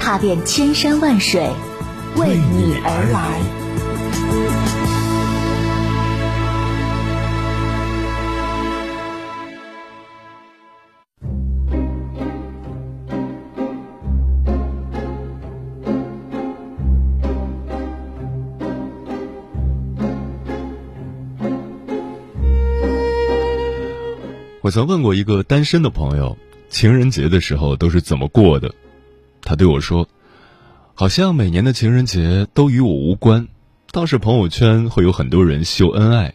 踏遍千山万水，为你而来。我曾问过一个单身的朋友，情人节的时候都是怎么过的？他对我说：“好像每年的情人节都与我无关，倒是朋友圈会有很多人秀恩爱，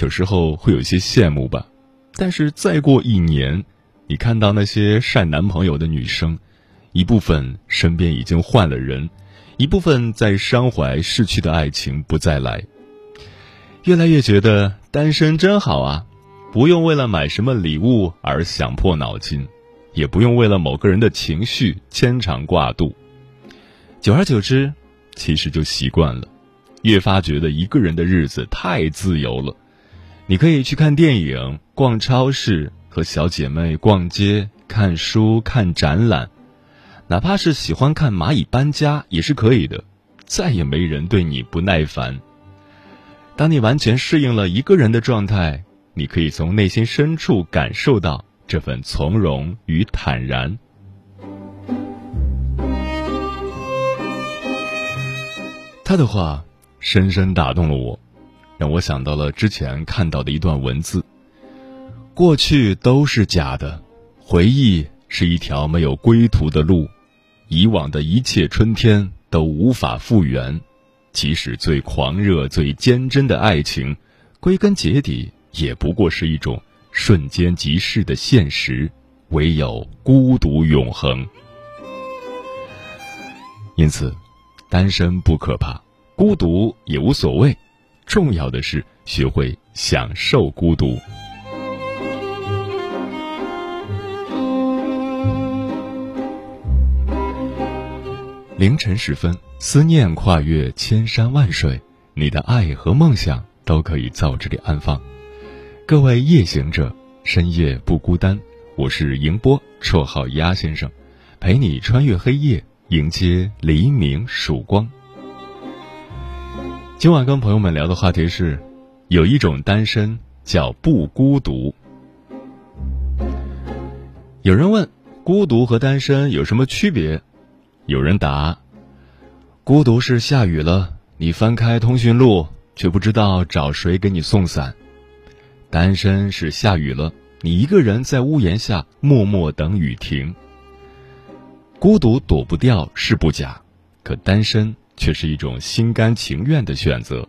有时候会有些羡慕吧。但是再过一年，你看到那些晒男朋友的女生，一部分身边已经换了人，一部分在伤怀逝去的爱情不再来，越来越觉得单身真好啊。”不用为了买什么礼物而想破脑筋，也不用为了某个人的情绪牵肠挂肚。久而久之，其实就习惯了，越发觉得一个人的日子太自由了。你可以去看电影、逛超市，和小姐妹逛街、看书、看展览，哪怕是喜欢看蚂蚁搬家也是可以的。再也没人对你不耐烦。当你完全适应了一个人的状态。你可以从内心深处感受到这份从容与坦然。他的话深深打动了我，让我想到了之前看到的一段文字：过去都是假的，回忆是一条没有归途的路，以往的一切春天都无法复原，即使最狂热、最坚贞的爱情，归根结底。也不过是一种瞬间即逝的现实，唯有孤独永恒。因此，单身不可怕，孤独也无所谓，重要的是学会享受孤独。凌晨时分，思念跨越千山万水，你的爱和梦想都可以在这里安放。各位夜行者，深夜不孤单。我是迎波，绰号鸭先生，陪你穿越黑夜，迎接黎明曙光。今晚跟朋友们聊的话题是：有一种单身叫不孤独。有人问，孤独和单身有什么区别？有人答：孤独是下雨了，你翻开通讯录，却不知道找谁给你送伞。单身是下雨了，你一个人在屋檐下默默等雨停。孤独躲不掉是不假，可单身却是一种心甘情愿的选择。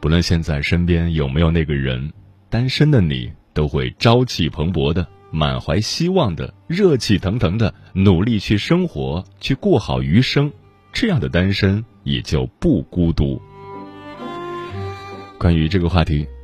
不论现在身边有没有那个人，单身的你都会朝气蓬勃的、满怀希望的、热气腾腾的努力去生活，去过好余生。这样的单身也就不孤独。关于这个话题，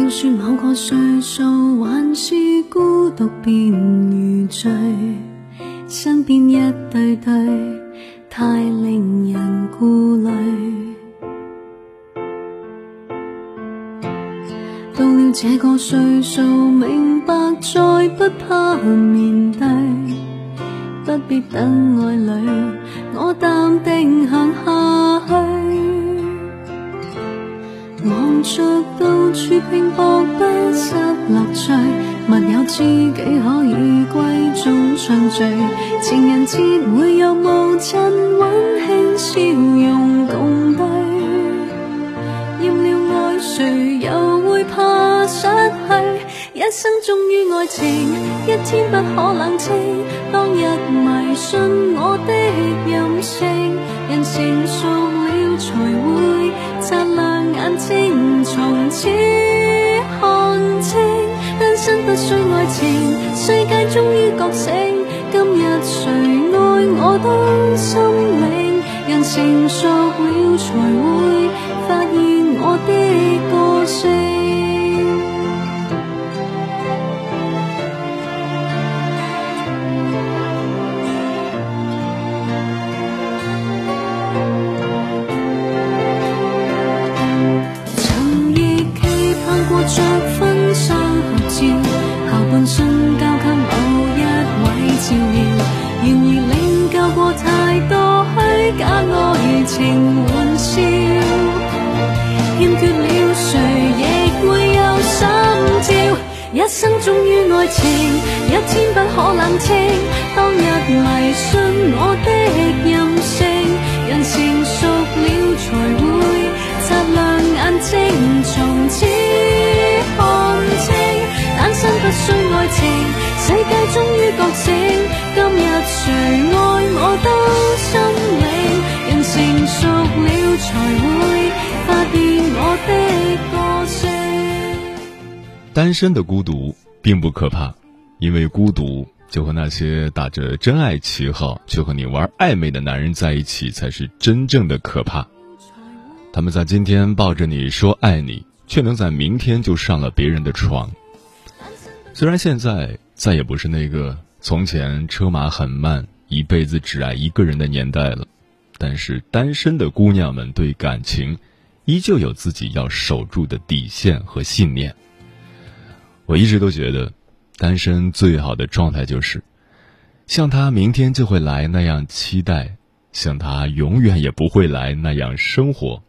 听说某个岁数还是孤独便如醉，身边一对对，太令人顾虑。到了这个岁数，明白再不怕面对，不必等爱侣，我淡定行下去。忙着到处拼搏，不失乐趣。密友知己可以归中相聚，情人节会有无尽温馨笑容共对。厌了爱谁又会怕失去？一生忠于爱情，一天不可冷清。当日迷信我的任性，人成熟了才会擦亮眼睛，从此看清。单身不需爱情，世界终于觉醒。今日谁爱我都心领，人成熟了才会发现一生忠於爱情，一天不可冷清。當日迷信我的任性，人成熟了才會擦亮眼睛，從此看清。單身不需愛情，世界終於覺醒。今日誰愛我都心领，人成熟了才會發現我的。单身的孤独并不可怕，因为孤独就和那些打着真爱旗号却和你玩暧昧的男人在一起，才是真正的可怕。他们在今天抱着你说爱你，却能在明天就上了别人的床。虽然现在再也不是那个从前车马很慢、一辈子只爱一个人的年代了，但是单身的姑娘们对感情，依旧有自己要守住的底线和信念。我一直都觉得，单身最好的状态就是，像他明天就会来那样期待，像他永远也不会来那样生活。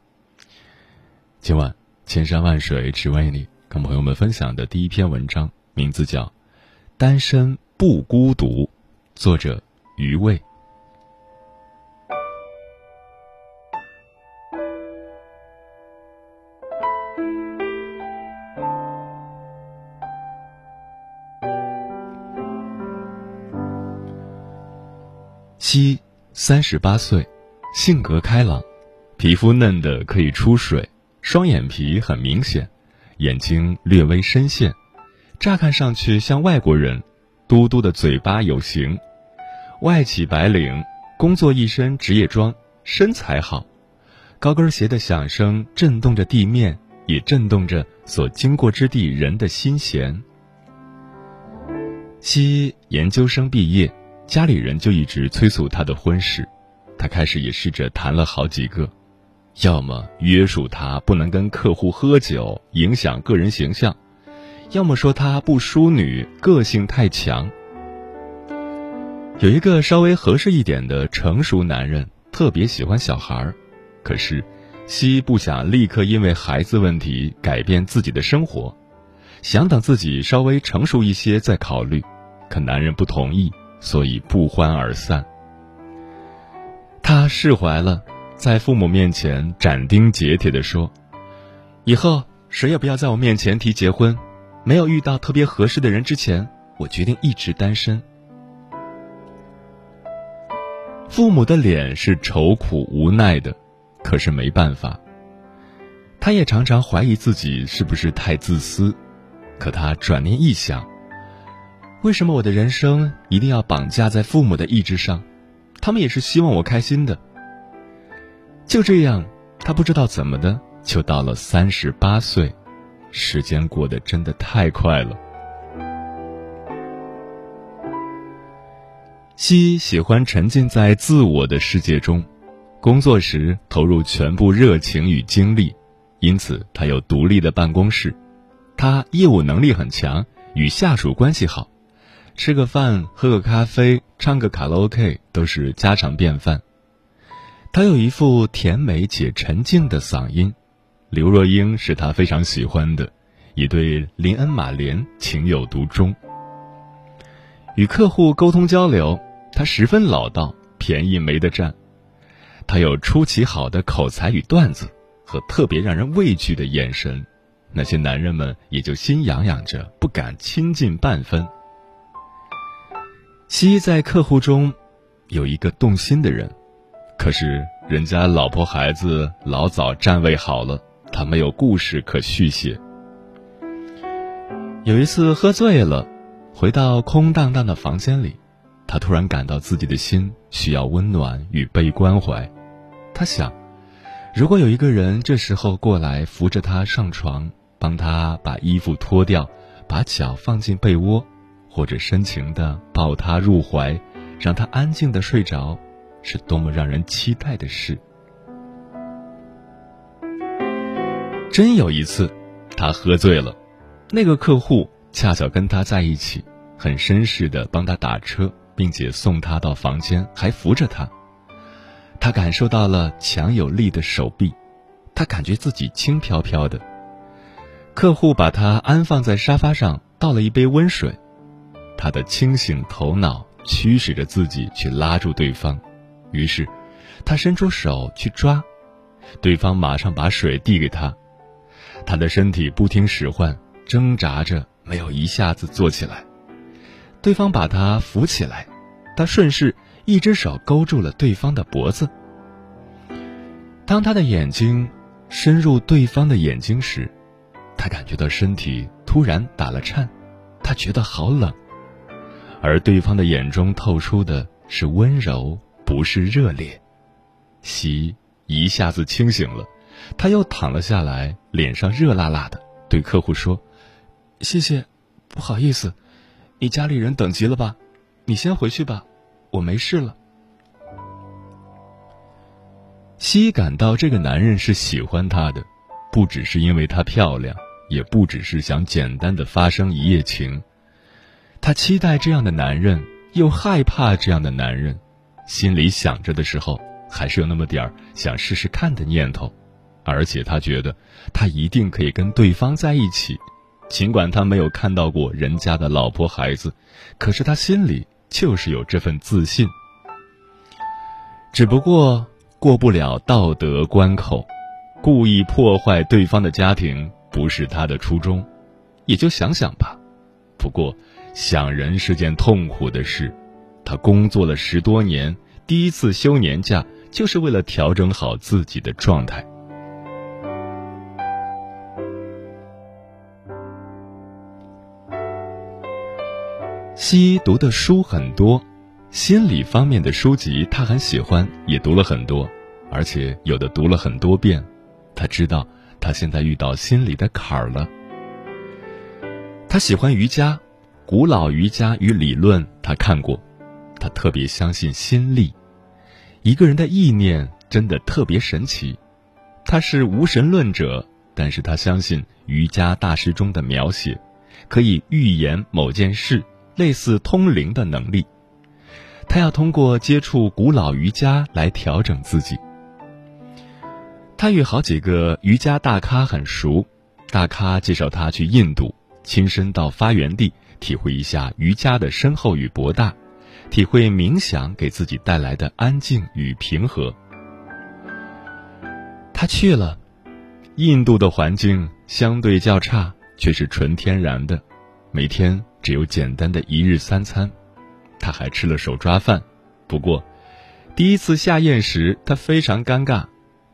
今晚千山万水只为你，跟朋友们分享的第一篇文章，名字叫《单身不孤独》，作者余味。西三十八岁，性格开朗，皮肤嫩的可以出水，双眼皮很明显，眼睛略微深陷，乍看上去像外国人，嘟嘟的嘴巴有型，外企白领，工作一身职业装，身材好，高跟鞋的响声震动着地面，也震动着所经过之地人的心弦。西研究生毕业。家里人就一直催促他的婚事，他开始也试着谈了好几个，要么约束他不能跟客户喝酒，影响个人形象；要么说他不淑女，个性太强。有一个稍微合适一点的成熟男人，特别喜欢小孩，可是西不想立刻因为孩子问题改变自己的生活，想等自己稍微成熟一些再考虑，可男人不同意。所以不欢而散。他释怀了，在父母面前斩钉截铁地说：“以后谁也不要在我面前提结婚。没有遇到特别合适的人之前，我决定一直单身。”父母的脸是愁苦无奈的，可是没办法。他也常常怀疑自己是不是太自私，可他转念一想。为什么我的人生一定要绑架在父母的意志上？他们也是希望我开心的。就这样，他不知道怎么的，就到了三十八岁，时间过得真的太快了。西喜欢沉浸在自我的世界中，工作时投入全部热情与精力，因此他有独立的办公室。他业务能力很强，与下属关系好。吃个饭，喝个咖啡，唱个卡拉 OK 都是家常便饭。他有一副甜美且沉静的嗓音，刘若英是他非常喜欢的，也对林恩·马莲情有独钟。与客户沟通交流，他十分老道，便宜没得占。他有出奇好的口才与段子，和特别让人畏惧的眼神，那些男人们也就心痒痒着，不敢亲近半分。西在客户中有一个动心的人，可是人家老婆孩子老早站位好了，他没有故事可续写。有一次喝醉了，回到空荡荡的房间里，他突然感到自己的心需要温暖与被关怀。他想，如果有一个人这时候过来扶着他上床，帮他把衣服脱掉，把脚放进被窝。或者深情的抱他入怀，让他安静的睡着，是多么让人期待的事。真有一次，他喝醉了，那个客户恰巧跟他在一起，很绅士的帮他打车，并且送他到房间，还扶着他。他感受到了强有力的手臂，他感觉自己轻飘飘的。客户把他安放在沙发上，倒了一杯温水。他的清醒头脑驱使着自己去拉住对方，于是，他伸出手去抓，对方马上把水递给他，他的身体不听使唤，挣扎着没有一下子坐起来，对方把他扶起来，他顺势一只手勾住了对方的脖子。当他的眼睛深入对方的眼睛时，他感觉到身体突然打了颤，他觉得好冷。而对方的眼中透出的是温柔，不是热烈。西一下子清醒了，他又躺了下来，脸上热辣辣的，对客户说：“谢谢，不好意思，你家里人等急了吧？你先回去吧，我没事了。”西感到这个男人是喜欢她的，不只是因为她漂亮，也不只是想简单的发生一夜情。他期待这样的男人，又害怕这样的男人，心里想着的时候，还是有那么点儿想试试看的念头。而且他觉得，他一定可以跟对方在一起，尽管他没有看到过人家的老婆孩子，可是他心里就是有这份自信。只不过过不了道德关口，故意破坏对方的家庭不是他的初衷，也就想想吧。不过。想人是件痛苦的事，他工作了十多年，第一次休年假就是为了调整好自己的状态。西医读的书很多，心理方面的书籍他很喜欢，也读了很多，而且有的读了很多遍。他知道他现在遇到心理的坎儿了。他喜欢瑜伽。古老瑜伽与理论，他看过，他特别相信心力。一个人的意念真的特别神奇。他是无神论者，但是他相信瑜伽大师中的描写，可以预言某件事，类似通灵的能力。他要通过接触古老瑜伽来调整自己。他与好几个瑜伽大咖很熟，大咖介绍他去印度，亲身到发源地。体会一下瑜伽的深厚与博大，体会冥想给自己带来的安静与平和。他去了，印度的环境相对较差，却是纯天然的，每天只有简单的一日三餐。他还吃了手抓饭，不过，第一次下咽时他非常尴尬，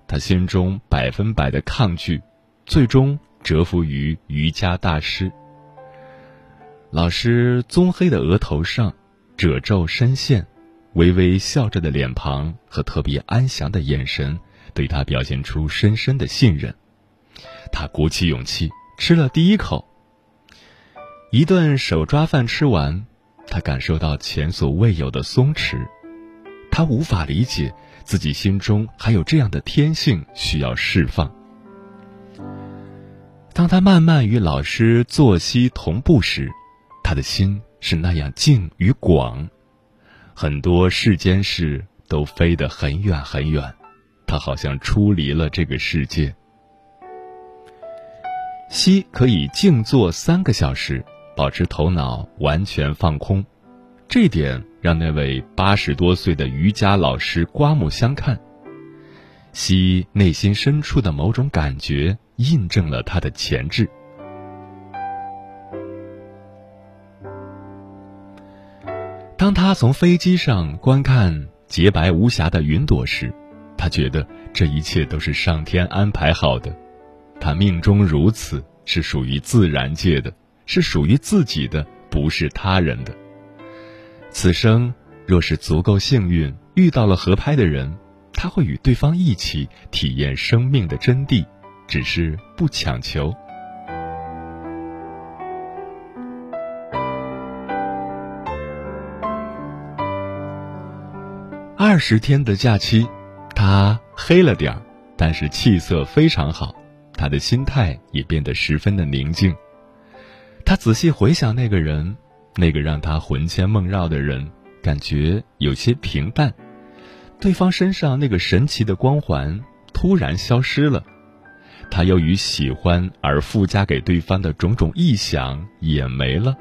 他心中百分百的抗拒，最终折服于瑜伽大师。老师棕黑的额头上，褶皱深陷，微微笑着的脸庞和特别安详的眼神，对他表现出深深的信任。他鼓起勇气吃了第一口。一顿手抓饭吃完，他感受到前所未有的松弛。他无法理解自己心中还有这样的天性需要释放。当他慢慢与老师作息同步时，他的心是那样静与广，很多世间事都飞得很远很远，他好像出离了这个世界。西可以静坐三个小时，保持头脑完全放空，这点让那位八十多岁的瑜伽老师刮目相看。西内心深处的某种感觉印证了他的潜质。当他从飞机上观看洁白无瑕的云朵时，他觉得这一切都是上天安排好的。他命中如此，是属于自然界的，是属于自己的，不是他人的。此生若是足够幸运，遇到了合拍的人，他会与对方一起体验生命的真谛，只是不强求。二十天的假期，他黑了点儿，但是气色非常好，他的心态也变得十分的宁静。他仔细回想那个人，那个让他魂牵梦绕的人，感觉有些平淡。对方身上那个神奇的光环突然消失了，他由于喜欢而附加给对方的种种臆想也没了。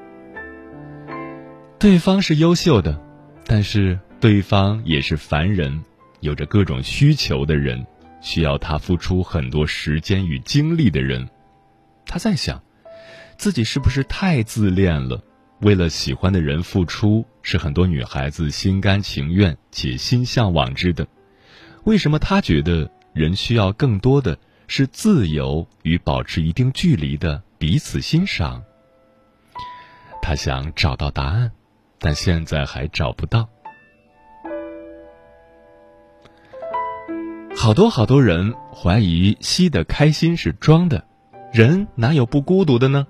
对方是优秀的，但是。对方也是凡人，有着各种需求的人，需要他付出很多时间与精力的人。他在想，自己是不是太自恋了？为了喜欢的人付出，是很多女孩子心甘情愿且心向往之的。为什么他觉得人需要更多的是自由与保持一定距离的彼此欣赏？他想找到答案，但现在还找不到。好多好多人怀疑西的开心是装的，人哪有不孤独的呢？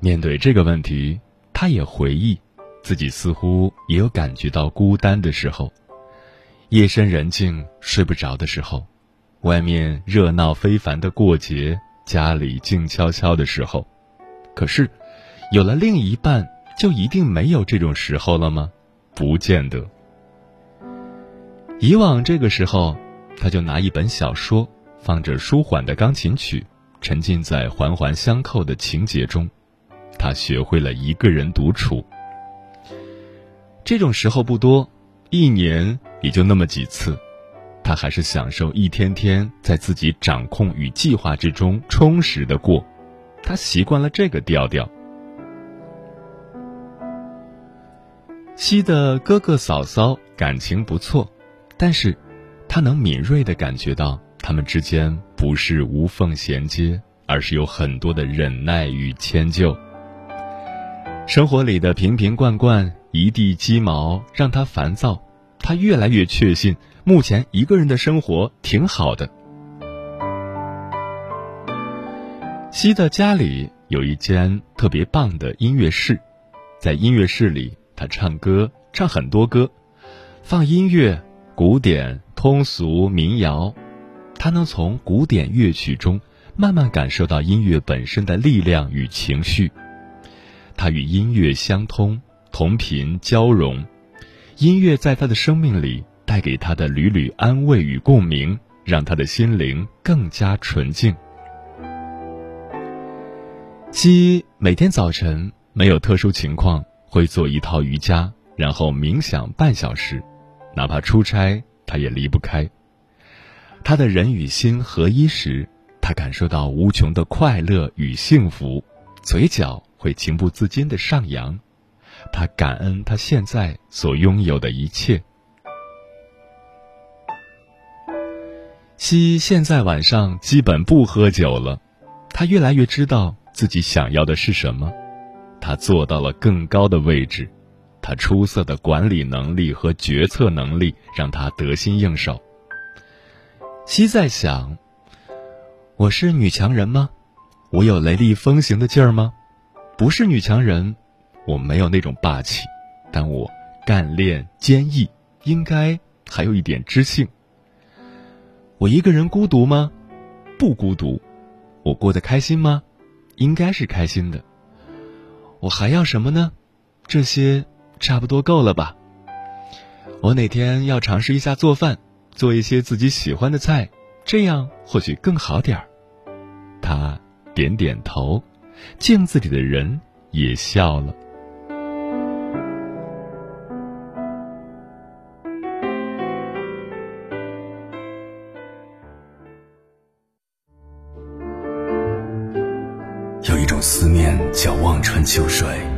面对这个问题，他也回忆，自己似乎也有感觉到孤单的时候。夜深人静睡不着的时候，外面热闹非凡的过节，家里静悄悄的时候，可是，有了另一半，就一定没有这种时候了吗？不见得。以往这个时候。他就拿一本小说，放着舒缓的钢琴曲，沉浸在环环相扣的情节中。他学会了一个人独处。这种时候不多，一年也就那么几次。他还是享受一天天在自己掌控与计划之中充实的过。他习惯了这个调调。西的哥哥嫂嫂感情不错，但是。他能敏锐的感觉到，他们之间不是无缝衔接，而是有很多的忍耐与迁就。生活里的瓶瓶罐罐、一地鸡毛让他烦躁，他越来越确信，目前一个人的生活挺好的。西的家里有一间特别棒的音乐室，在音乐室里，他唱歌，唱很多歌，放音乐。古典、通俗、民谣，他能从古典乐曲中慢慢感受到音乐本身的力量与情绪。他与音乐相通，同频交融，音乐在他的生命里带给他的缕缕安慰与共鸣，让他的心灵更加纯净。七每天早晨没有特殊情况，会做一套瑜伽，然后冥想半小时。哪怕出差，他也离不开。他的人与心合一时，他感受到无穷的快乐与幸福，嘴角会情不自禁的上扬。他感恩他现在所拥有的一切。西现在晚上基本不喝酒了，他越来越知道自己想要的是什么，他做到了更高的位置。他出色的管理能力和决策能力让他得心应手。西在想：我是女强人吗？我有雷厉风行的劲儿吗？不是女强人，我没有那种霸气，但我干练坚毅，应该还有一点知性。我一个人孤独吗？不孤独。我过得开心吗？应该是开心的。我还要什么呢？这些。差不多够了吧。我哪天要尝试一下做饭做一些自己喜欢的菜这样或许更好点儿。他点点头镜子里的人也笑了。有一种思念叫望穿秋水。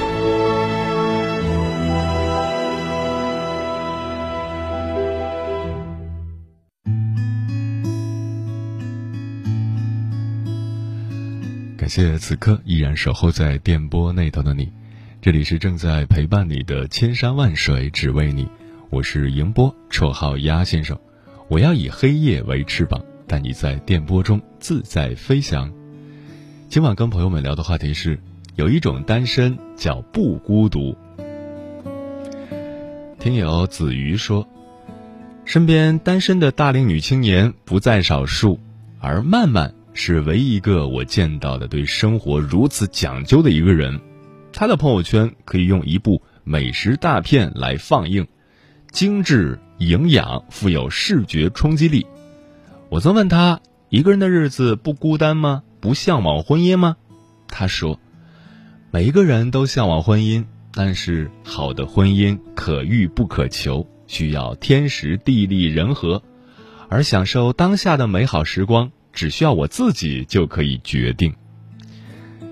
谢此刻依然守候在电波那头的你，这里是正在陪伴你的千山万水只为你，我是迎波，绰号鸭先生。我要以黑夜为翅膀，带你在电波中自在飞翔。今晚跟朋友们聊的话题是，有一种单身叫不孤独。听友子瑜说，身边单身的大龄女青年不在少数，而曼曼。是唯一一个我见到的对生活如此讲究的一个人，他的朋友圈可以用一部美食大片来放映，精致、营养、富有视觉冲击力。我曾问他，一个人的日子不孤单吗？不向往婚姻吗？他说，每一个人都向往婚姻，但是好的婚姻可遇不可求，需要天时地利人和，而享受当下的美好时光。只需要我自己就可以决定。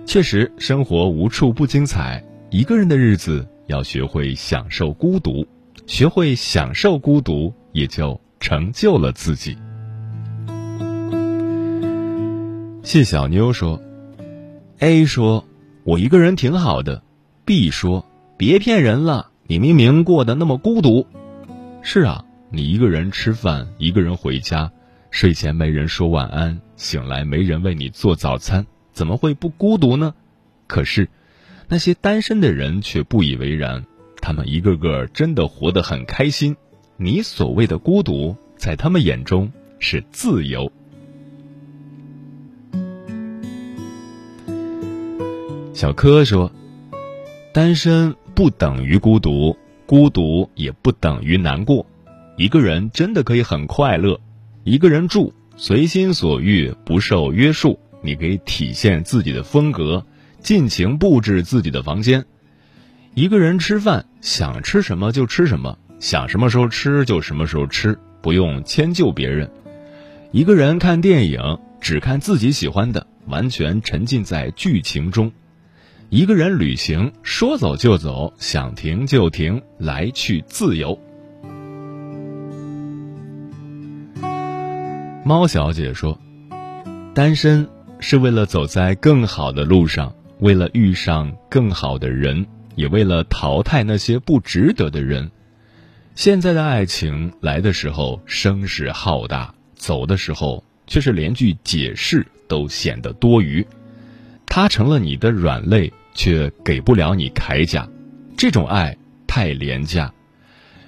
确实，生活无处不精彩。一个人的日子，要学会享受孤独，学会享受孤独，也就成就了自己。谢小妞说：“A 说，我一个人挺好的。”B 说：“别骗人了，你明明过得那么孤独。”是啊，你一个人吃饭，一个人回家。睡前没人说晚安，醒来没人为你做早餐，怎么会不孤独呢？可是，那些单身的人却不以为然，他们一个个真的活得很开心。你所谓的孤独，在他们眼中是自由。小柯说：“单身不等于孤独，孤独也不等于难过。一个人真的可以很快乐。”一个人住，随心所欲，不受约束。你可以体现自己的风格，尽情布置自己的房间。一个人吃饭，想吃什么就吃什么，想什么时候吃就什么时候吃，不用迁就别人。一个人看电影，只看自己喜欢的，完全沉浸在剧情中。一个人旅行，说走就走，想停就停，来去自由。猫小姐说：“单身是为了走在更好的路上，为了遇上更好的人，也为了淘汰那些不值得的人。现在的爱情来的时候声势浩大，走的时候却是连句解释都显得多余。他成了你的软肋，却给不了你铠甲。这种爱太廉价，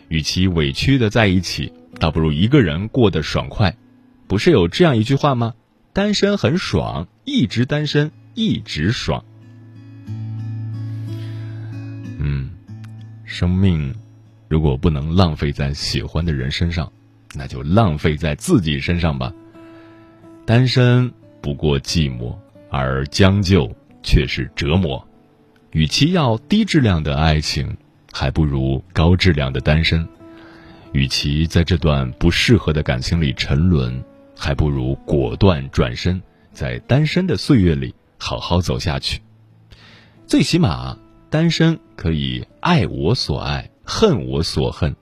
与其委屈的在一起，倒不如一个人过得爽快。”不是有这样一句话吗？单身很爽，一直单身一直爽。嗯，生命如果不能浪费在喜欢的人身上，那就浪费在自己身上吧。单身不过寂寞，而将就却是折磨。与其要低质量的爱情，还不如高质量的单身。与其在这段不适合的感情里沉沦。还不如果断转身，在单身的岁月里好好走下去。最起码，单身可以爱我所爱，恨我所恨；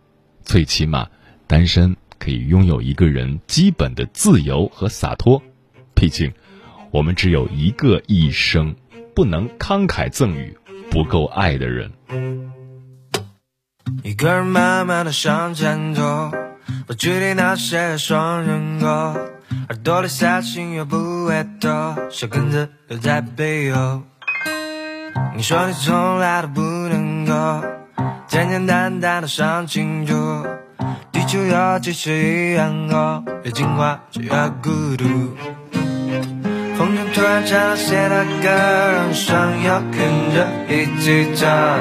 最起码，单身可以拥有一个人基本的自由和洒脱。毕竟，我们只有一个一生，不能慷慨赠予不够爱的人。一个人慢慢的向前走。不距离那些双人歌，耳朵里下心又不会多，小根子留在背后。你说你从来都不能够简简单单的想清楚，地球有几十亿人口，越进化就越孤独。风中突然唱了谁的歌，让双友跟着一起唱，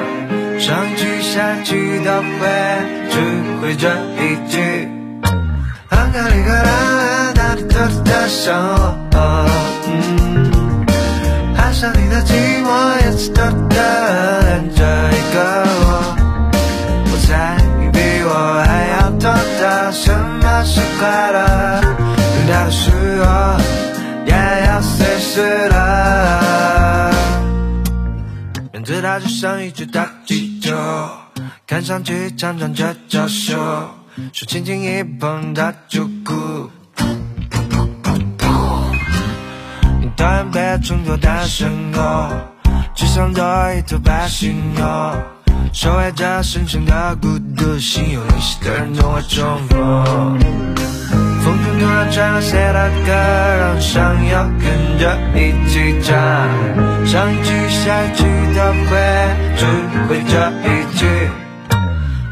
上句下句都会只会这一句。Angelica, 独特的生活。爱上你的寂寞，也是偷偷恋着一个我。我猜你比我还要懂得什么是快乐，等待的时候也要随时的。面对它就像一只大鸡看上去常常却娇羞，手轻轻一碰它就哭。你讨厌被冲作单身狗，只想做一头白犀牛，守卫着深深的孤独，心有灵犀的人总会重逢。风中突然传来谁的歌，让人想要跟着一起唱。上一句下一句都会，只会这一句。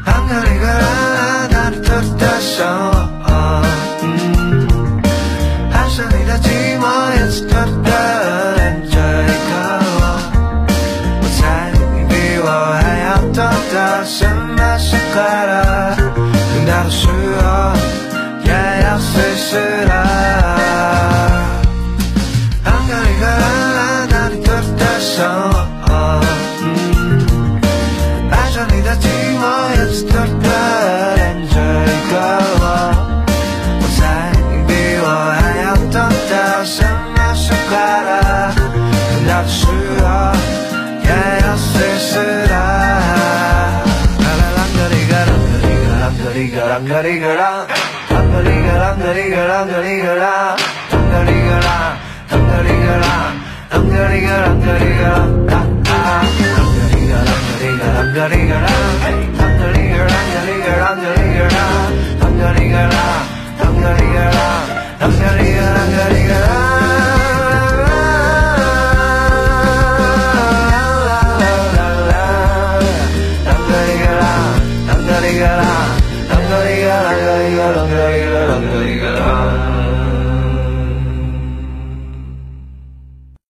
安格里格拉，他的独特的生个啷个哩个啷个哩个啷，啷个哩个啷个哩个啷个哩个啷，啷个哩个啷，啷个哩个啷，啷个哩个啷个哩个啷，啷啊，啷个哩个啷个哩个啷个哩个啷，啷个哩个啷个哩个啷个哩个啷，啷个哩个啷，啷个哩个啷，啷个哩个啷个哩个啷。